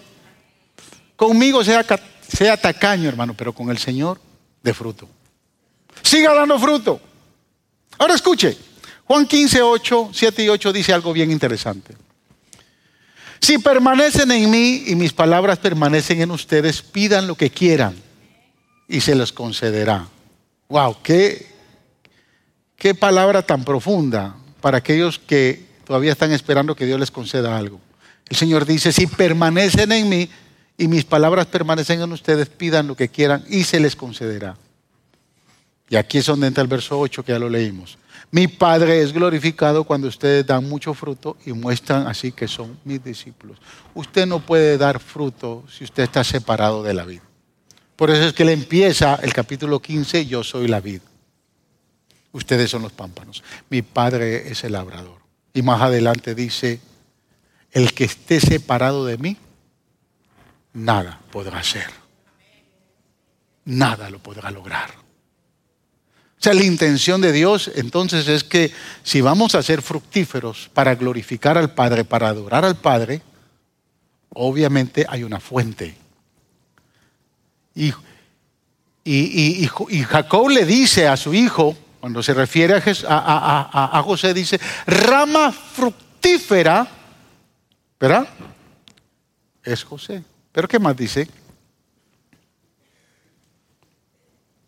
Conmigo sea, sea tacaño, hermano, pero con el Señor de fruto. Siga dando fruto. Ahora escuche, Juan 15, 8, 7 y 8 dice algo bien interesante. Si permanecen en mí y mis palabras permanecen en ustedes, pidan lo que quieran y se les concederá. Wow, qué, qué palabra tan profunda para aquellos que todavía están esperando que Dios les conceda algo. El Señor dice, si permanecen en mí y mis palabras permanecen en ustedes, pidan lo que quieran y se les concederá. Y aquí es donde entra el verso 8 que ya lo leímos. Mi Padre es glorificado cuando ustedes dan mucho fruto y muestran así que son mis discípulos. Usted no puede dar fruto si usted está separado de la vida. Por eso es que le empieza el capítulo 15, yo soy la vida. Ustedes son los pámpanos. Mi Padre es el labrador. Y más adelante dice, el que esté separado de mí, nada podrá hacer. Nada lo podrá lograr. O sea, la intención de Dios entonces es que si vamos a ser fructíferos para glorificar al Padre, para adorar al Padre, obviamente hay una fuente. Y, y, Jacob le dice a su hijo, cuando se refiere a, José, dice, rama fructífera, ¿verdad? Es José. Pero ¿qué más dice?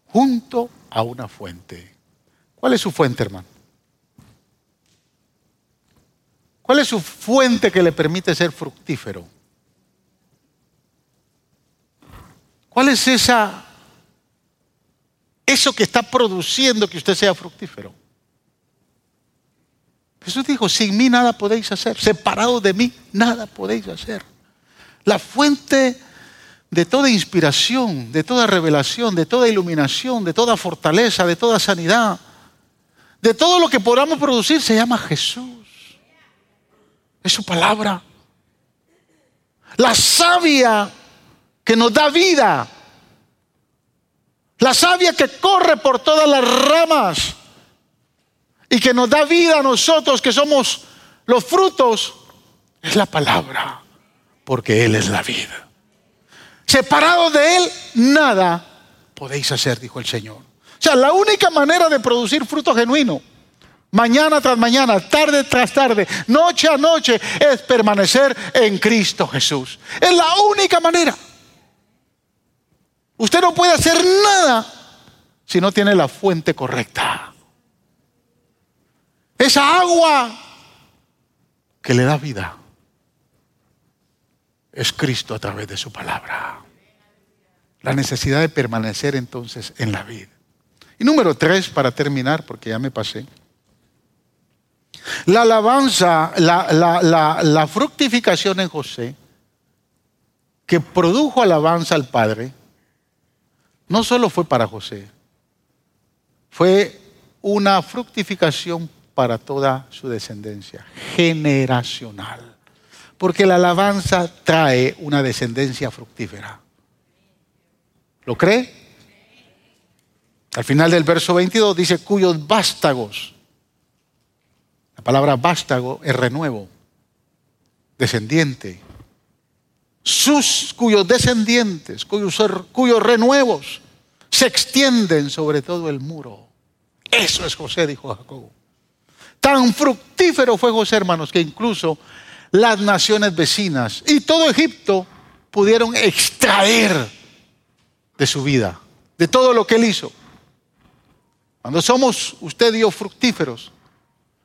Junto a una fuente. ¿Cuál es su fuente, hermano? ¿Cuál es su fuente que le permite ser fructífero? ¿Cuál es esa eso que está produciendo que usted sea fructífero. Jesús dijo, sin mí nada podéis hacer, separado de mí nada podéis hacer. La fuente de toda inspiración, de toda revelación, de toda iluminación, de toda fortaleza, de toda sanidad, de todo lo que podamos producir se llama Jesús. Es su palabra. La savia que nos da vida la savia que corre por todas las ramas y que nos da vida a nosotros que somos los frutos, es la palabra, porque Él es la vida. Separado de Él, nada podéis hacer, dijo el Señor. O sea, la única manera de producir fruto genuino, mañana tras mañana, tarde tras tarde, noche a noche, es permanecer en Cristo Jesús. Es la única manera. Usted no puede hacer nada si no tiene la fuente correcta. Esa agua que le da vida es Cristo a través de su palabra. La necesidad de permanecer entonces en la vida. Y número tres, para terminar, porque ya me pasé. La alabanza, la, fructificación en José, que produjo alabanza al Padre, no solo fue para José, fue una fructificación para toda su descendencia, generacional. Porque la alabanza trae una descendencia fructífera. ¿Lo cree? Al final del verso 22 dice cuyos vástagos. La palabra vástago es renuevo, descendiente. Sus, cuyos descendientes, cuyos, cuyos renuevos se extienden sobre todo el muro. Eso es José, dijo Jacob. Tan fructífero fue José, hermanos, que incluso las naciones vecinas y todo Egipto pudieron extraer de su vida, de todo lo que él hizo. Cuando somos usted y yo fructíferos,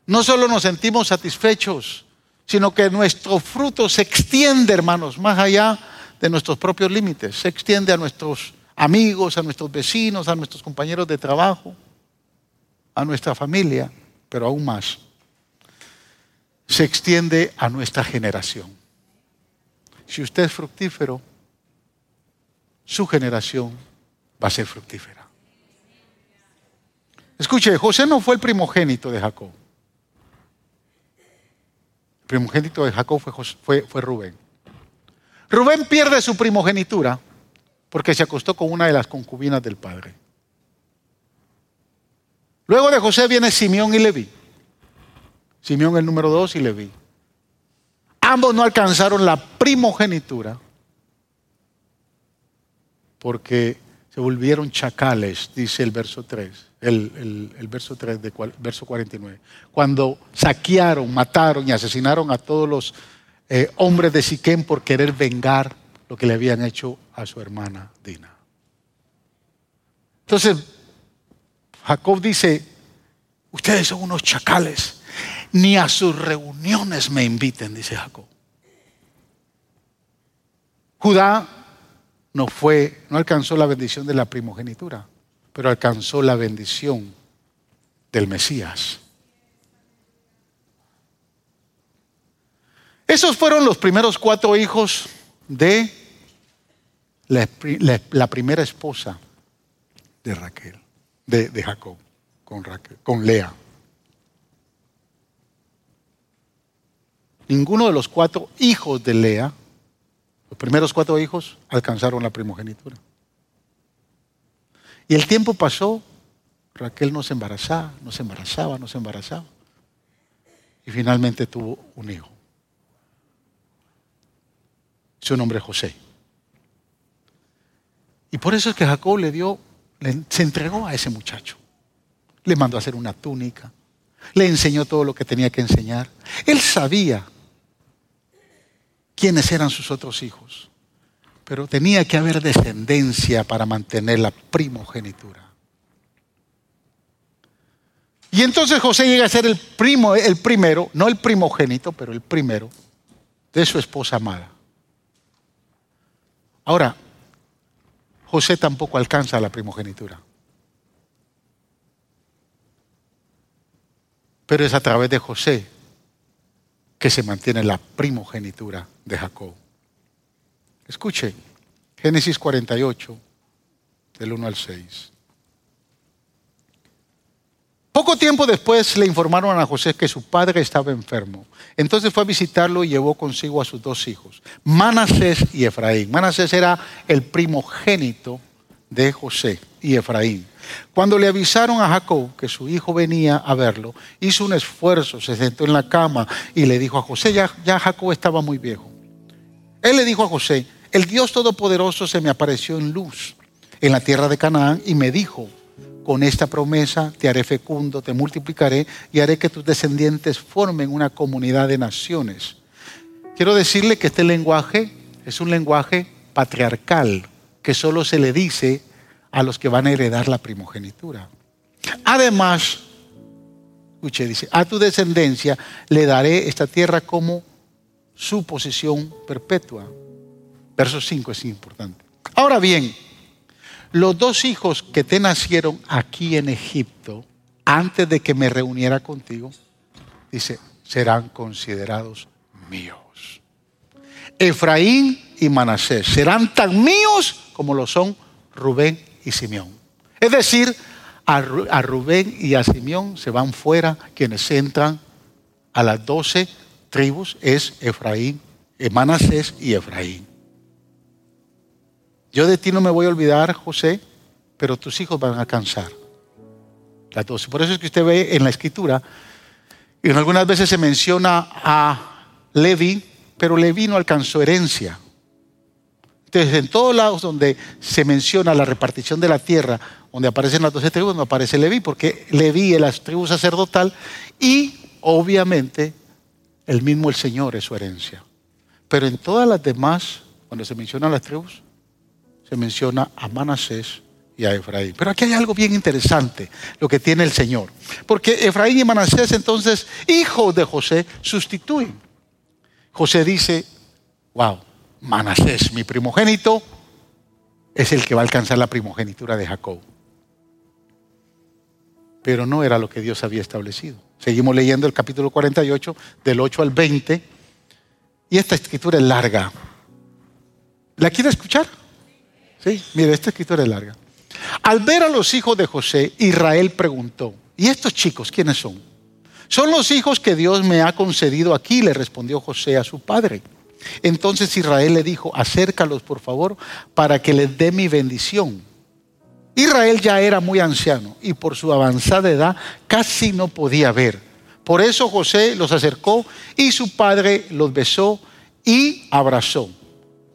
no solo nos sentimos satisfechos, sino que nuestro fruto se extiende, hermanos, más allá de nuestros propios límites, se extiende a nuestros amigos, a nuestros vecinos, a nuestros compañeros de trabajo, a nuestra familia, pero aún más, se extiende a nuestra generación. Si usted es fructífero, su generación va a ser fructífera. Escuche, José no fue el primogénito de Jacob. El primogénito de Jacob fue, fue, fue Rubén. Rubén pierde su primogenitura porque se acostó con una de las concubinas del padre. Luego de José viene Simeón y Leví. Simeón el número dos y Leví. Ambos no alcanzaron la primogenitura porque se volvieron chacales, dice el verso 3, el, verso 3 de verso 49. Cuando saquearon, mataron y asesinaron a todos los eh, hombres de Siquén por querer vengar lo que le habían hecho a su hermana Dina. Entonces, Jacob dice, ustedes son unos chacales, ni a sus reuniones me inviten, dice Jacob. Judá no fue, no alcanzó la bendición de la primogenitura, pero alcanzó la bendición del Mesías. Esos fueron los primeros cuatro hijos de la, primera esposa de Raquel, de, Jacob, con, Lea. Ninguno de los cuatro hijos de Lea, los primeros cuatro hijos, alcanzaron la primogenitura. Y el tiempo pasó, Raquel no se embarazaba, no se embarazaba, no se embarazaba. Y finalmente tuvo un hijo. Su nombre es José. Y por eso es que Jacob le dio, se entregó a ese muchacho. le mandó a hacer una túnica, le enseñó todo lo que tenía que enseñar. Él sabía quiénes eran sus otros hijos, pero tenía que haber descendencia para mantener la primogenitura. Y entonces José llega a ser el primo, el primero, no el primogénito, pero el primero de su esposa amada. Ahora, José tampoco alcanza la primogenitura. Pero es a través de José que se mantiene la primogenitura de Jacob. Escuche, Génesis 48, del 1 al 6. Poco tiempo después le informaron a José que su padre estaba enfermo. Entonces fue a visitarlo y llevó consigo a sus dos hijos, Manasés y Efraín. Manasés era el primogénito de José y Efraín. Cuando le avisaron a Jacob que su hijo venía a verlo, hizo un esfuerzo, se sentó en la cama y le dijo a José, ya, ya Jacob estaba muy viejo. Él le dijo a José, el Dios Todopoderoso se me apareció en luz en la tierra de Canaán y me dijo, con esta promesa te haré fecundo, te multiplicaré y haré que tus descendientes formen una comunidad de naciones. Quiero decirle que este lenguaje es un lenguaje patriarcal que solo se le dice a los que van a heredar la primogenitura. Además, escuche, dice, a tu descendencia le daré esta tierra como su posesión perpetua. Verso 5 es importante. Ahora bien, los dos hijos que te nacieron aquí en Egipto, antes de que me reuniera contigo, dice, serán considerados míos. Efraín y Manasés serán tan míos como lo son Rubén y Simeón. Es decir, a, Rubén y a Simeón se van fuera quienes entran a las doce tribus, es Efraín, Manasés y Efraín. Yo de ti no me voy a olvidar, José, pero tus hijos van a alcanzar. Las doce. Por eso es que usted ve en la escritura, y algunas veces se menciona a Levi, pero Levi no alcanzó herencia. Entonces, en todos lados donde se menciona la repartición de la tierra, donde aparecen las doce tribus, no aparece Levi, porque Levi es la tribu sacerdotal y obviamente el mismo el Señor es su herencia. Pero en todas las demás, cuando se mencionan las tribus, se menciona a Manasés y a Efraín. Pero aquí hay algo bien interesante, lo que tiene el Señor. Porque Efraín y Manasés entonces, hijos de José, sustituyen. José dice, wow, Manasés, mi primogénito, es el que va a alcanzar la primogenitura de Jacob. Pero no era lo que Dios había establecido. Seguimos leyendo el capítulo 48, del 8 al 20, y esta escritura es larga. ¿La quiere escuchar? Sí, mire, esta escritura es larga. Al ver a los hijos de José, Israel preguntó, ¿y estos chicos quiénes son? Son los hijos que Dios me ha concedido aquí, le respondió José a su padre. Entonces Israel le dijo, acércalos por favor para que les dé mi bendición. Israel ya era muy anciano y por su avanzada edad casi no podía ver. Por eso José los acercó y su padre los besó y abrazó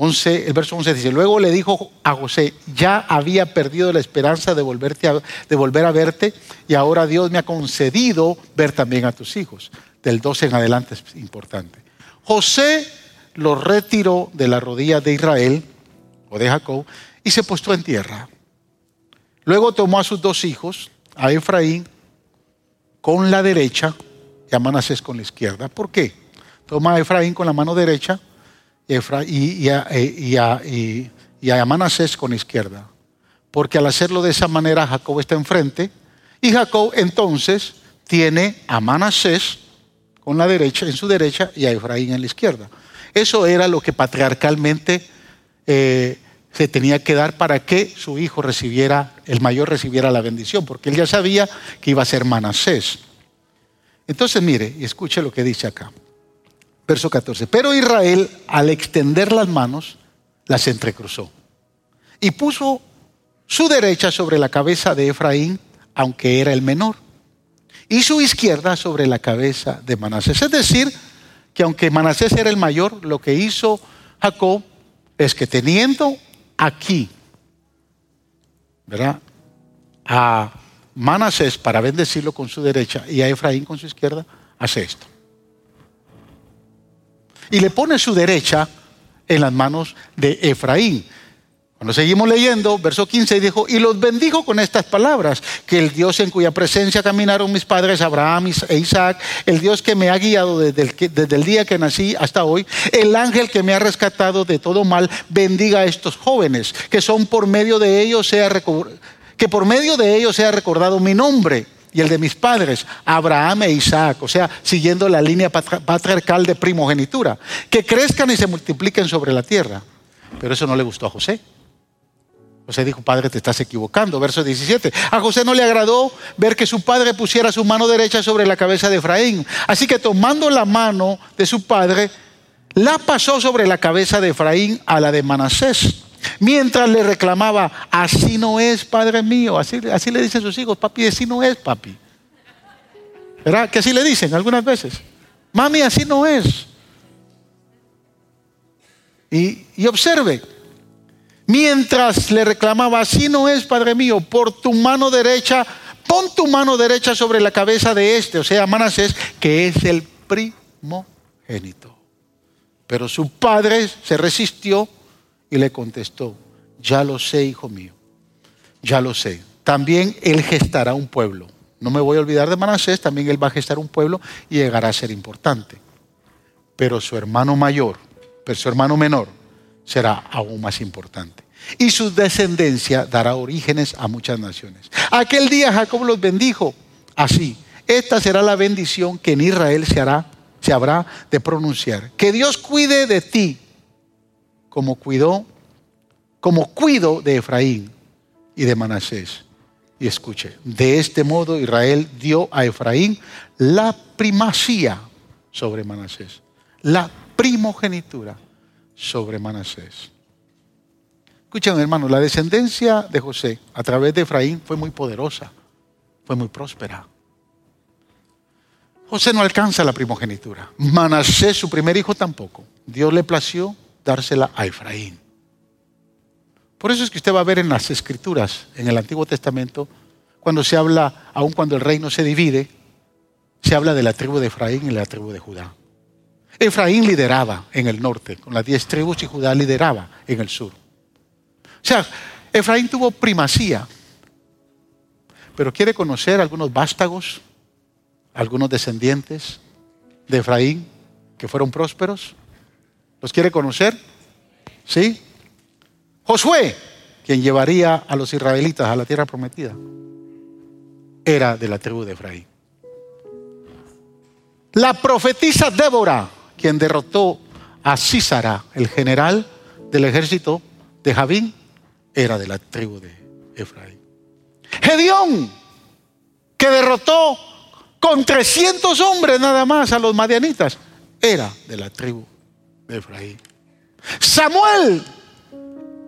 el verso 11 dice, luego le dijo a José, ya había perdido la esperanza de, volverte de volver a verte y ahora Dios me ha concedido ver también a tus hijos. Del 12 en adelante es importante. José lo retiró de la rodilla de Israel o de Jacob y se postó en tierra. Luego tomó a sus dos hijos, a Efraín con la derecha y a Manasés con la izquierda. ¿Por qué? Toma a Efraín con la mano derecha y, a, Manasés con izquierda. Porque al hacerlo de esa manera, Jacob está enfrente y Jacob entonces tiene a Manasés con la derecha, en su derecha y a Efraín en la izquierda. Eso era lo que patriarcalmente eh, se tenía que dar para que su hijo recibiera, el mayor recibiera la bendición, porque él ya sabía que iba a ser Manasés. Entonces mire y escuche lo que dice acá. Verso 14. Pero Israel, al extender las manos, las entrecruzó y puso su derecha sobre la cabeza de Efraín, aunque era el menor, y su izquierda sobre la cabeza de Manasés. Es decir, que aunque Manasés era el mayor, lo que hizo Jacob es que teniendo aquí, ¿verdad? A Manasés para bendecirlo con su derecha y a Efraín con su izquierda, hace esto. Y le pone su derecha en las manos de Efraín. Cuando seguimos leyendo, verso 15 dijo, y los bendijo con estas palabras, que el Dios en cuya presencia caminaron mis padres Abraham e Isaac, el Dios que me ha guiado desde el, día que nací hasta hoy, el ángel que me ha rescatado de todo mal, bendiga a estos jóvenes, que son por medio de ellos sea que por medio de ellos sea recordado mi nombre y el de mis padres, Abraham e Isaac, o sea, siguiendo la línea patriarcal de primogenitura, que crezcan y se multipliquen sobre la tierra. Pero eso no le gustó a José. José dijo, padre, te estás equivocando. Verso 17. A José no le agradó ver que su padre pusiera su mano derecha sobre la cabeza de Efraín. Así que tomando la mano de su padre, la pasó sobre la cabeza de Efraín a la de Manasés. Mientras le reclamaba, así no es, padre mío. Así, así le dicen sus hijos, papi, así no es, papi. ¿Verdad? Que así le dicen algunas veces. Mami, así no es. Y, y observe, mientras le reclamaba, así no es, Padre mío, por tu mano derecha, pon tu mano derecha sobre la cabeza de este, o sea, Manasés, que es el primogénito. Pero su padre se resistió y le contestó, ya lo sé, hijo mío, ya lo sé. También él gestará un pueblo. No me voy a olvidar de Manasés, también él va a gestar un pueblo y llegará a ser importante. Pero su hermano mayor, pero su hermano menor, será aún más importante. Y su descendencia dará orígenes a muchas naciones. Aquel día Jacob los bendijo así. Esta será la bendición que en Israel se hará, se habrá de pronunciar. Que Dios cuide de ti como cuidó, como cuido de Efraín y de Manasés. Y escuche, de este modo Israel dio a Efraín la primacía sobre Manasés, la primogenitura sobre Manasés. Escuchen, hermanos, la descendencia de José a través de Efraín fue muy poderosa, fue muy próspera. José no alcanza la primogenitura. Manasés, su primer hijo, tampoco. Dios le plació dársela a Efraín. Por eso es que usted va a ver en las escrituras, en el Antiguo Testamento, cuando se habla, aun cuando el reino se divide, se habla de la tribu de Efraín y la tribu de Judá. Efraín lideraba en el norte, con las diez tribus, y Judá lideraba en el sur. O sea, Efraín tuvo primacía. Pero quiere conocer algunos vástagos, algunos descendientes de Efraín que fueron prósperos. ¿Los quiere conocer? ¿Sí? Josué, quien llevaría a los israelitas a la tierra prometida, era de la tribu de Efraín. La profetisa Débora, quien derrotó a Císara, el general del ejército de Javín, era de la tribu de Efraín. Gedeón, que derrotó con 300 hombres nada más a los madianitas, era de la tribu de Efraín. Samuel,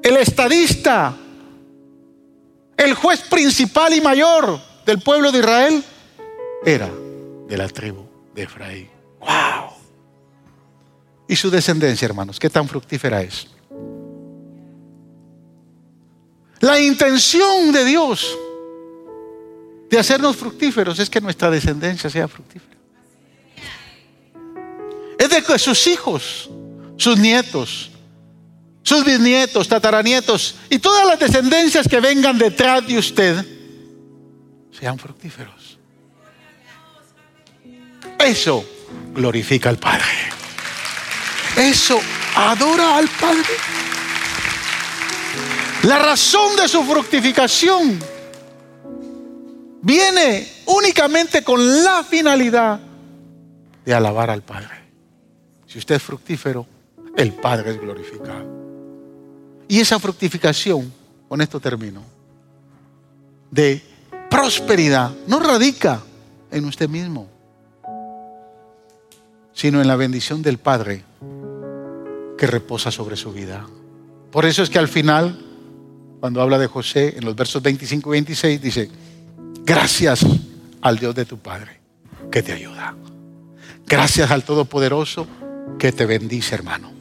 el estadista, el juez principal y mayor del pueblo de Israel, era de la tribu de Efraín. ¡Wow! Y su descendencia, hermanos, ¿qué tan fructífera es? La intención de Dios de hacernos fructíferos es que nuestra descendencia sea fructífera. Es de que sus hijos, sus nietos, sus bisnietos, tataranietos y todas las descendencias que vengan detrás de usted sean fructíferos. Eso glorifica al Padre. Eso adora al Padre. La razón de su fructificación viene únicamente con la finalidad de alabar al Padre. Si usted es fructífero, el Padre es glorificado. Y esa fructificación, con esto termino, de prosperidad, no radica en usted mismo, sino en la bendición del Padre que reposa sobre su vida. Por eso es que al final cuando habla de José, en los versos 25 y 26, dice, gracias al Dios de tu Padre que te ayuda. Gracias al Todopoderoso que te bendice, hermano.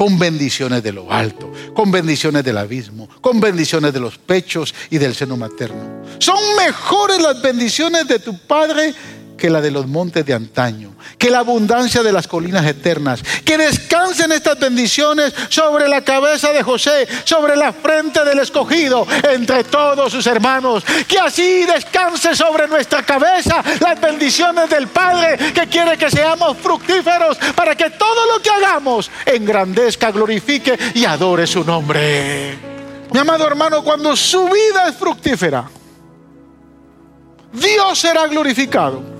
Con bendiciones de lo alto, con bendiciones del abismo, con bendiciones de los pechos y del seno materno. Son mejores las bendiciones de tu Padre que la de los montes de antaño, que la abundancia de las colinas eternas, que descansen estas bendiciones sobre la cabeza de José, sobre la frente del escogido, entre todos sus hermanos, que así descanse sobre nuestra cabeza las bendiciones del Padre que quiere que seamos fructíferos para que todo lo que hagamos engrandezca, glorifique y adore su nombre. Mi amado hermano, cuando su vida es fructífera, Dios será glorificado.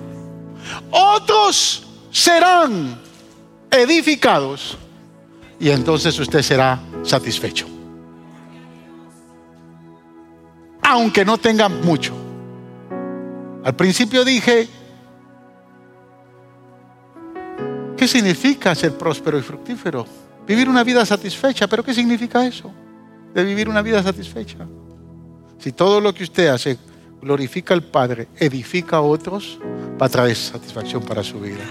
Otros serán edificados y entonces usted será satisfecho. Aunque no tenga mucho. Al principio dije, ¿qué significa ser próspero y fructífero? Vivir una vida satisfecha, pero ¿qué significa eso? De vivir una vida satisfecha. Si todo lo que usted hace glorifica al Padre, edifica a otros, va a traer satisfacción para su vida.